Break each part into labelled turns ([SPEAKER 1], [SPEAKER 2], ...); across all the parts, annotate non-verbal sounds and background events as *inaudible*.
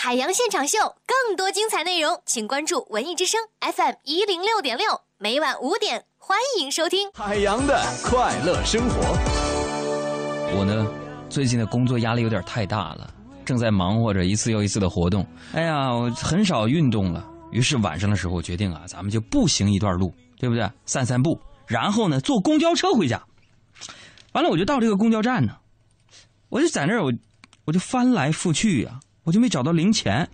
[SPEAKER 1] 海洋现场秀，更多精彩内容，请关注文艺之声 FM 一零六点六，每晚五点，欢迎收听
[SPEAKER 2] 海洋的快乐生活。
[SPEAKER 3] 我呢，最近的工作压力有点太大了，正在忙活着一次又一次的活动。哎呀，我很少运动了。于是晚上的时候，我决定啊，咱们就步行一段路，对不对？散散步，然后呢，坐公交车回家。完了，我就到这个公交站呢，我就在那儿，我我就翻来覆去呀。我就没找到零钱，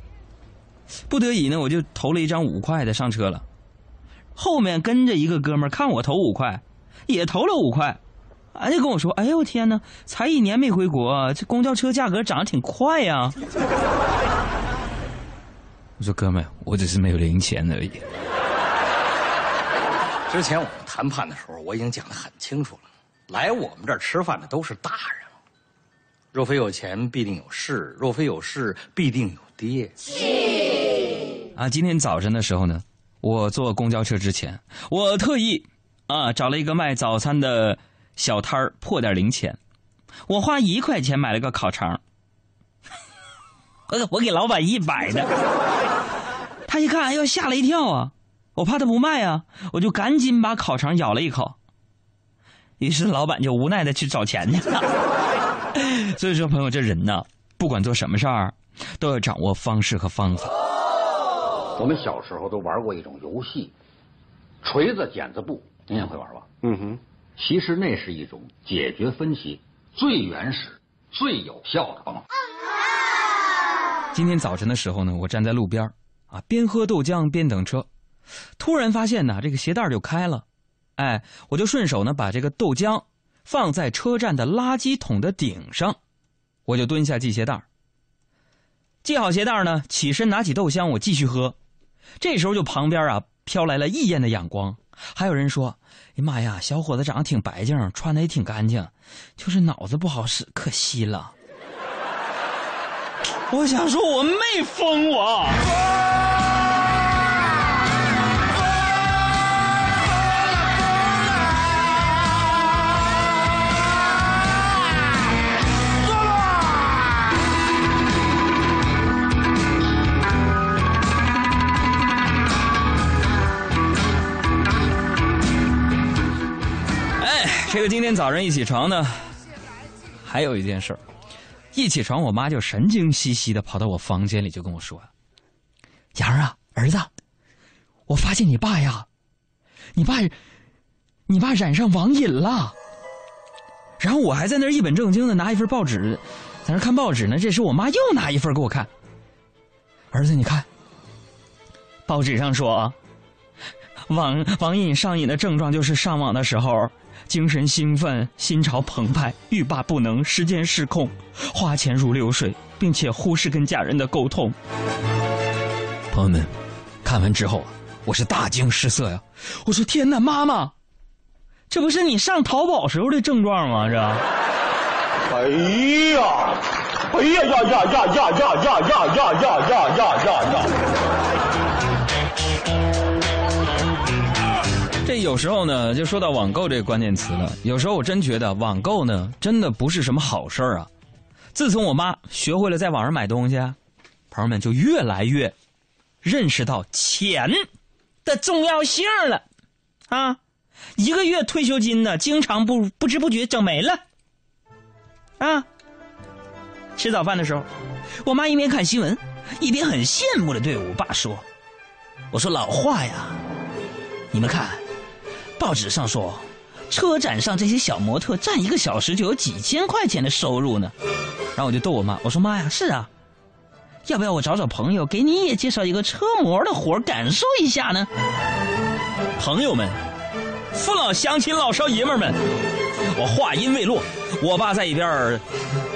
[SPEAKER 3] 不得已呢，我就投了一张五块的上车了。后面跟着一个哥们儿，看我投五块，也投了五块，哎，就跟我说：“哎呦我天哪，才一年没回国，这公交车价格涨得挺快呀。”我说：“哥们，我只是没有零钱而已。”
[SPEAKER 4] 之前我们谈判的时候，我已经讲得很清楚了，来我们这儿吃饭的都是大人。若非有钱，必定有势；若非有势，必定有爹。
[SPEAKER 3] 啊，今天早晨的时候呢，我坐公交车之前，我特意啊找了一个卖早餐的小摊儿破点零钱，我花一块钱买了个烤肠，我 *laughs* 我给老板一百的，他一看，哎呦吓了一跳啊！我怕他不卖啊，我就赶紧把烤肠咬了一口，于是老板就无奈的去找钱去了。*laughs* 所以说，朋友，这人呢，不管做什么事儿，都要掌握方式和方法。
[SPEAKER 5] 我们小时候都玩过一种游戏，锤子剪子布，您也会玩吧？嗯哼。其实那是一种解决分歧最原始、最有效的方法。
[SPEAKER 3] 今天早晨的时候呢，我站在路边啊，边喝豆浆边等车，突然发现呢，这个鞋带就开了，哎，我就顺手呢把这个豆浆。放在车站的垃圾桶的顶上，我就蹲下系鞋带系好鞋带呢，起身拿起豆香，我继续喝。这时候就旁边啊飘来了异样的眼光，还有人说：“哎妈呀，小伙子长得挺白净，穿的也挺干净，就是脑子不好使，可惜了。”我想说，我没疯我。*clears throat* 这个今天早上一起床呢，还有一件事儿，一起床我妈就神经兮兮的跑到我房间里就跟我说：“杨儿啊，儿子，我发现你爸呀，你爸，你爸染上网瘾了。”然后我还在那儿一本正经的拿一份报纸，在那看报纸呢。这时我妈又拿一份给我看，儿子你看，报纸上说啊，网网瘾上瘾的症状就是上网的时候。精神兴奋，心潮澎湃，欲罢不能，时间失控，花钱如流水，并且忽视跟家人的沟通。朋友们，看完之后，我是大惊失色呀！我说：“天哪，妈妈，这不是你上淘宝时候的症状吗？这？”哎呀，哎呀呀呀呀呀呀呀呀呀呀呀呀呀！这有时候呢，就说到网购这个关键词了。有时候我真觉得网购呢，真的不是什么好事儿啊。自从我妈学会了在网上买东西，朋友们就越来越认识到钱的重要性了啊！一个月退休金呢，经常不不知不觉整没了啊。吃早饭的时候，我妈一边看新闻，一边很羡慕的对我爸说：“我说老话呀，你们看。”报纸上说，车展上这些小模特站一个小时就有几千块钱的收入呢。然后我就逗我妈，我说妈呀，是啊，要不要我找找朋友给你也介绍一个车模的活感受一下呢？朋友们，父老乡亲老少爷们们，我话音未落，我爸在一边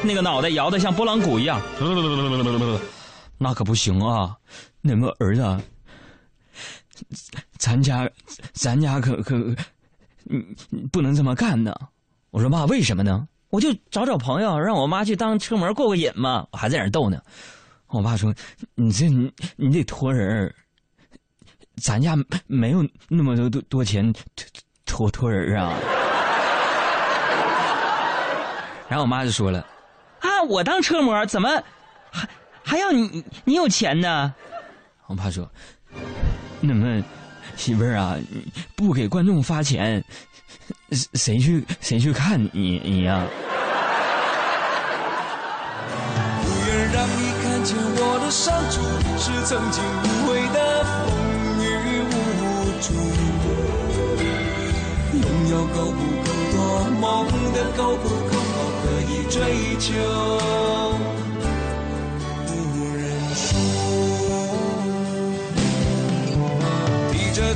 [SPEAKER 3] 那个脑袋摇得像拨浪鼓一样，*laughs* 那可不行啊，你们儿子。咱家，咱家可可，嗯，不能这么干呢。我说妈，为什么呢？我就找找朋友，让我妈去当车模过过瘾嘛。我还在那逗呢。我爸说：“你这你你得托人咱家没有那么多多多钱托托人啊。*laughs* ”然后我妈就说了：“啊，我当车模怎么还还要你你有钱呢？我爸说，那么媳妇儿啊，不给观众发钱，谁去谁去看你你呀？
[SPEAKER 6] 不愿让你看见我的伤处，是曾经无悔的风雨无阻。拥有够不够多，梦的够不够好，可以追求，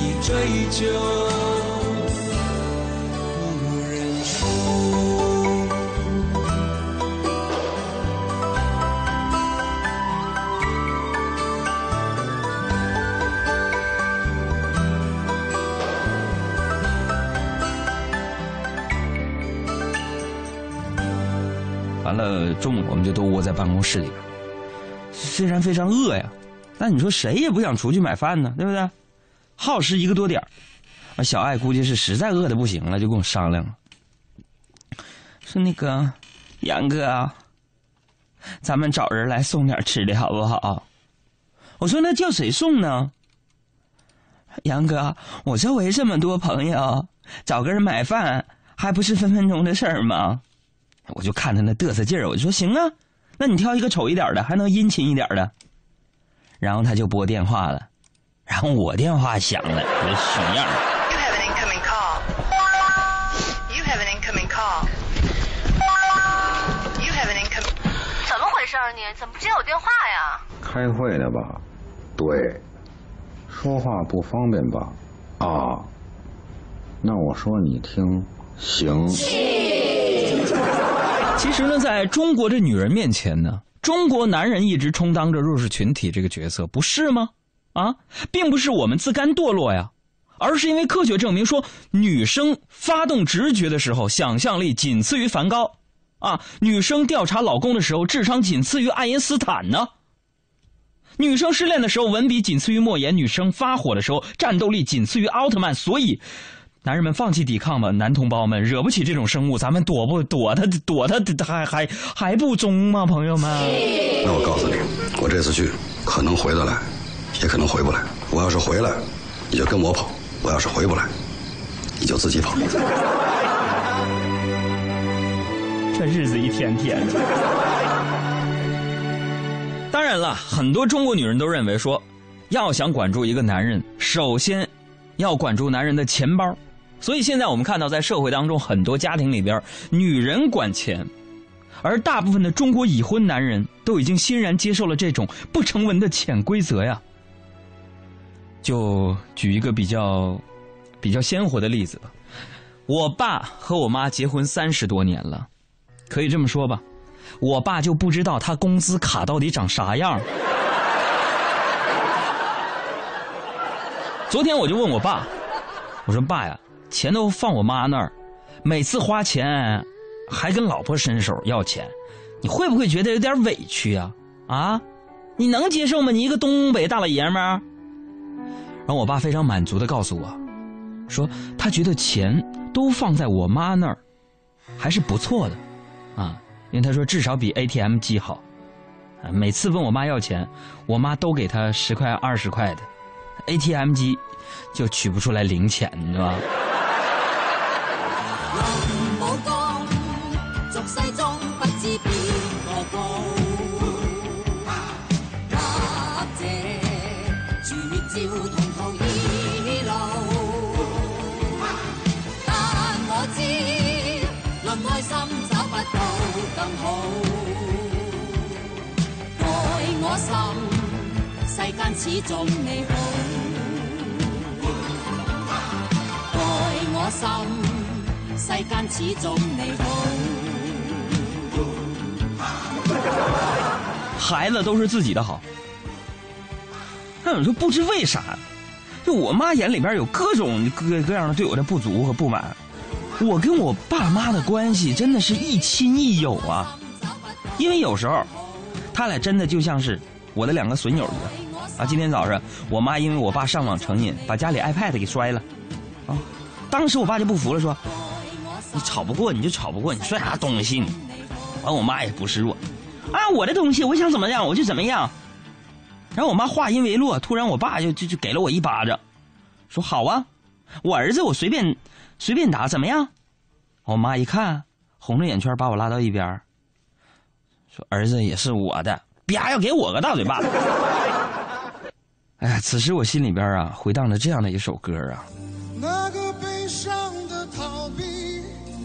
[SPEAKER 6] 以追求，不认输。
[SPEAKER 3] 完了，中午我们就都窝在办公室里边，虽然非常饿呀，但你说谁也不想出去买饭呢，对不对？耗时一个多点儿啊，小爱估计是实在饿的不行了，就跟我商量了，说那个杨哥啊，咱们找人来送点吃的好不好？我说那叫谁送呢？杨哥，我周围这么多朋友，找个人买饭还不是分分钟的事儿吗？我就看他那嘚瑟劲儿，我就说行啊，那你挑一个丑一点的，还能殷勤一点的。然后他就拨电话了，然后我电话响了，我就熊样。
[SPEAKER 7] You have an incoming call. You have an incoming call. You have an incoming.
[SPEAKER 1] 怎么回事啊你？怎么不接我电话呀？
[SPEAKER 8] 开会呢吧？对，说话不方便吧？啊，那我说你听，行。
[SPEAKER 3] 其实呢，在中国这女人面前呢，中国男人一直充当着弱势群体这个角色，不是吗？啊，并不是我们自甘堕落呀，而是因为科学证明说，女生发动直觉的时候，想象力仅次于梵高，啊，女生调查老公的时候，智商仅次于爱因斯坦呢。女生失恋的时候，文笔仅次于莫言；女生发火的时候，战斗力仅次于奥特曼。所以，男人们放弃抵抗吧，男同胞们，惹不起这种生物，咱们躲不躲他，躲他还还还不中吗？朋友们，
[SPEAKER 9] 那我告诉你，我这次去可能回得来，也可能回不来。我要是回来，你就跟我跑；我要是回不来，你就自己跑。
[SPEAKER 3] 这日子一天天的。当然了，很多中国女人都认为说，要想管住一个男人，首先要管住男人的钱包。所以现在我们看到，在社会当中，很多家庭里边，女人管钱，而大部分的中国已婚男人都已经欣然接受了这种不成文的潜规则呀。就举一个比较比较鲜活的例子吧，我爸和我妈结婚三十多年了，可以这么说吧，我爸就不知道他工资卡到底长啥样。*laughs* 昨天我就问我爸，我说爸呀，钱都放我妈那儿，每次花钱还跟老婆伸手要钱，你会不会觉得有点委屈啊？啊，你能接受吗？你一个东北大老爷们儿。然后我爸非常满足的告诉我，说他觉得钱都放在我妈那儿，还是不错的，啊，因为他说至少比 ATM 机好，啊，每次问我妈要钱，我妈都给他十块二十块的，ATM 机就取不出来零钱，你知道吧？*laughs*
[SPEAKER 10] 始终你好。愛我心。世间始终你好。
[SPEAKER 3] 孩子都是自己的好，那我说不知为啥，就我妈眼里边有各种各各样的对我的不足和不满。我跟我爸妈的关系真的是一亲一友啊，因为有时候，他俩真的就像是我的两个损友一样啊。今天早上，我妈因为我爸上网成瘾，把家里 iPad 给摔了，啊，当时我爸就不服了，说：“你吵不过你就吵不过，你摔啥东西你？”完，我妈也不示弱，啊，我的东西我想怎么样我就怎么样。然后我妈话音未落，突然我爸就就就给了我一巴掌，说：“好啊，我儿子我随便。”随便打怎么样？我妈一看，红着眼圈把我拉到一边说：“儿子也是我的，啪要给我个大嘴巴子。”哎呀，此时我心里边啊，回荡着这样的一首歌啊。
[SPEAKER 11] 那个悲伤的逃避，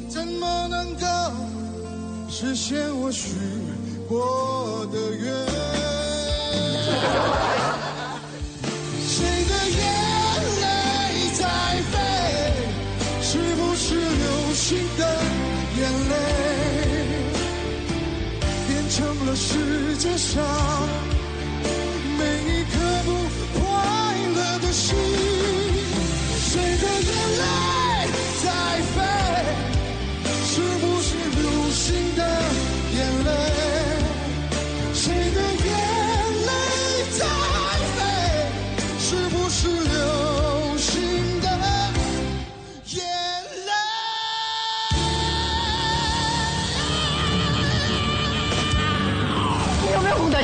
[SPEAKER 11] 怎么能够实现我许过的愿？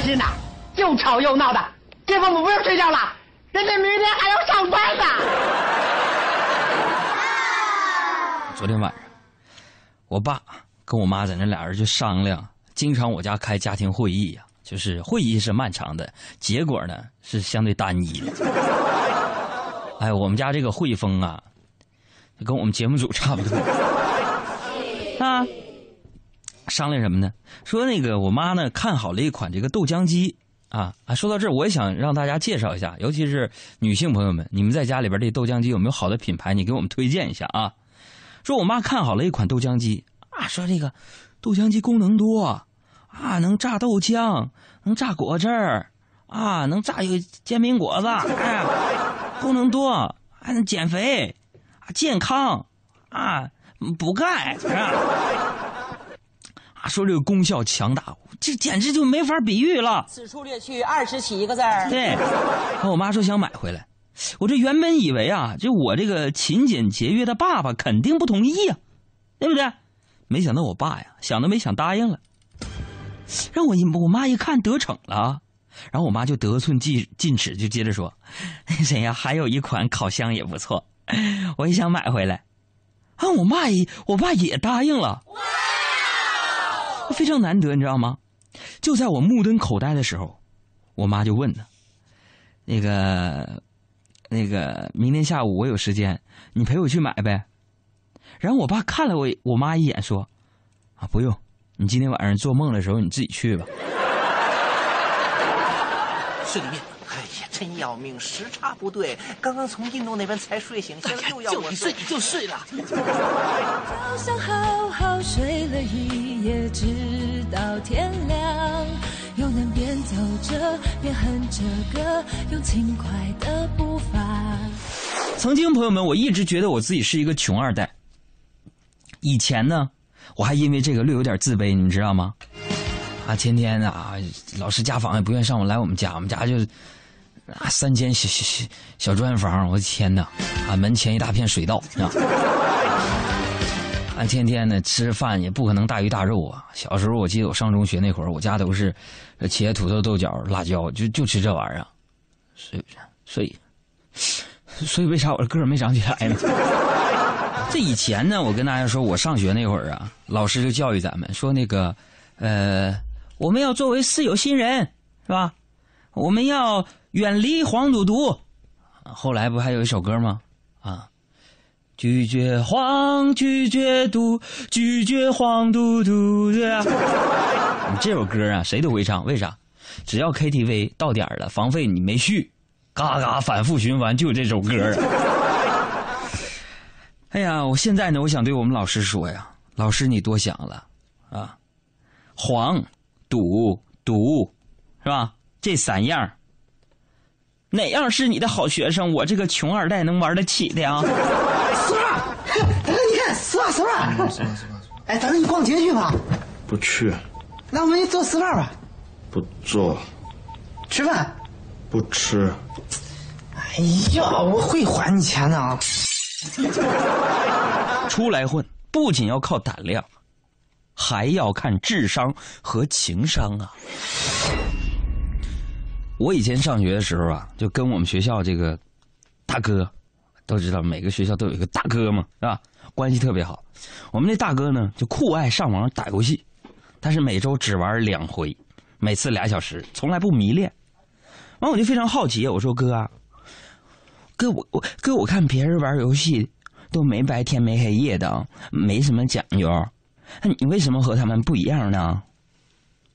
[SPEAKER 11] 心
[SPEAKER 12] 呐？又吵又闹的，这父母不用睡觉了，人家明天还要上班呢。*laughs*
[SPEAKER 3] 昨天晚上，我爸跟我妈在那俩人就商量，经常我家开家庭会议呀、就是会议是漫长的，结果呢是相对单一的。*laughs* 哎，我们家这个汇丰啊，跟我们节目组差不多 *laughs* 啊。商量什么呢？说那个我妈呢看好了一款这个豆浆机啊啊。说到这儿，我也想让大家介绍一下，尤其是女性朋友们，你们在家里边这豆浆机有没有好的品牌？你给我们推荐一下啊。说我妈看好了一款豆浆机啊，说这个豆浆机功能多啊，能榨豆浆，能榨果汁儿啊，能榨一个煎饼果子，哎，功能多，还能减肥，健康啊，补钙啊。啊，说这个功效强大，这简直就没法比喻了。
[SPEAKER 12] 此处略去二十七个字儿。
[SPEAKER 3] 对，然后我妈说想买回来，我这原本以为啊，就我这个勤俭节约的爸爸肯定不同意呀、对不对？没想到我爸呀，想都没想答应了，让我一我妈一看得逞了，然后我妈就得寸进进尺，就接着说：“那 *laughs* 谁呀，还有一款烤箱也不错，*laughs* 我也想买回来。”啊，我妈也我爸也答应了。非常难得，你知道吗？就在我目瞪口呆的时候，我妈就问呢：“那个，那个，明天下午我有时间，你陪我去买呗？”然后我爸看了我我妈一眼，说：“啊，不用，你今天晚上做梦的时候你自己去吧。
[SPEAKER 12] 睡里面，哎呀，真要命，时差不对，刚刚从印度那边才睡醒，现在又要我睡，你就睡了。
[SPEAKER 10] 早上好好睡直到天亮。又能边走着边哼着歌，用轻快的步伐。”
[SPEAKER 3] 曾经，朋友们，我一直觉得我自己是一个穷二代。以前呢，我还因为这个略有点自卑，你知道吗？啊，天天啊，老师家访也不愿意上我来我们家，我们家就啊三间小小小砖房，我的天哪！啊，门前一大片水稻啊，啊，天天呢吃饭也不可能大鱼大肉啊。小时候我记得我上中学那会儿，我家都是茄子、土豆、豆角、辣椒，就就吃这玩意儿，所以所以所以为啥我个儿没长起来呢？*laughs* 这以前呢，我跟大家说，我上学那会儿啊，老师就教育咱们说那个，呃，我们要作为四有新人，是吧？我们要远离黄赌毒。后来不还有一首歌吗？啊，拒绝黄，拒绝赌，拒绝黄赌毒，对吧？你这首歌啊，谁都会唱，为啥？只要 KTV 到点了，房费你没续，嘎嘎反复循环，就这首歌。*laughs* 哎呀，我现在呢，我想对我们老师说呀，老师你多想了啊，黄、赌、毒，是吧？这三样哪样是你的好学生？我这个穷二代能玩得起的啊？
[SPEAKER 13] 丝袜，大哥你看丝袜丝袜，哎，咱们去逛街去吧。
[SPEAKER 14] 不去。
[SPEAKER 13] 那我们去做丝袜吧。
[SPEAKER 14] 不做。
[SPEAKER 13] 吃饭。
[SPEAKER 14] 不吃。
[SPEAKER 13] 哎呀，我会还你钱的啊！*laughs*
[SPEAKER 3] 出来混不仅要靠胆量，还要看智商和情商啊！我以前上学的时候啊，就跟我们学校这个大哥，都知道每个学校都有一个大哥嘛，是吧？关系特别好。我们那大哥呢，就酷爱上网打游戏，但是每周只玩两回，每次俩小时，从来不迷恋。完，我就非常好奇，我说哥啊。哥，我我哥，我看别人玩游戏都没白天没黑夜的，没什么讲究，那你为什么和他们不一样呢？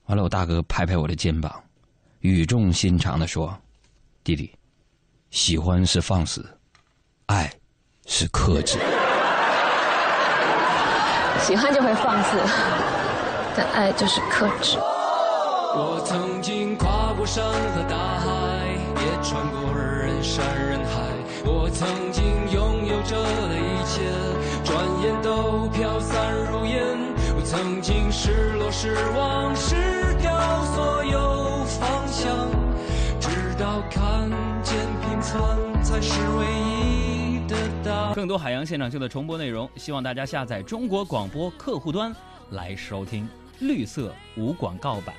[SPEAKER 3] 完了，我大哥拍拍我的肩膀，语重心长的说：“弟弟，喜欢是放肆，爱是克制。*laughs*
[SPEAKER 15] 喜欢就会放肆，但爱就是克制。”
[SPEAKER 6] 我曾经跨过山和大海，也穿过人山人海。我曾经拥有着的一切，转眼都飘散如烟。曾经失落、失望、失掉所有方向，直到看见平凡才是唯一的答案。
[SPEAKER 16] 更多海洋现场秀的重播内容，希望大家下载中国广播客户端来收听绿色无广告版。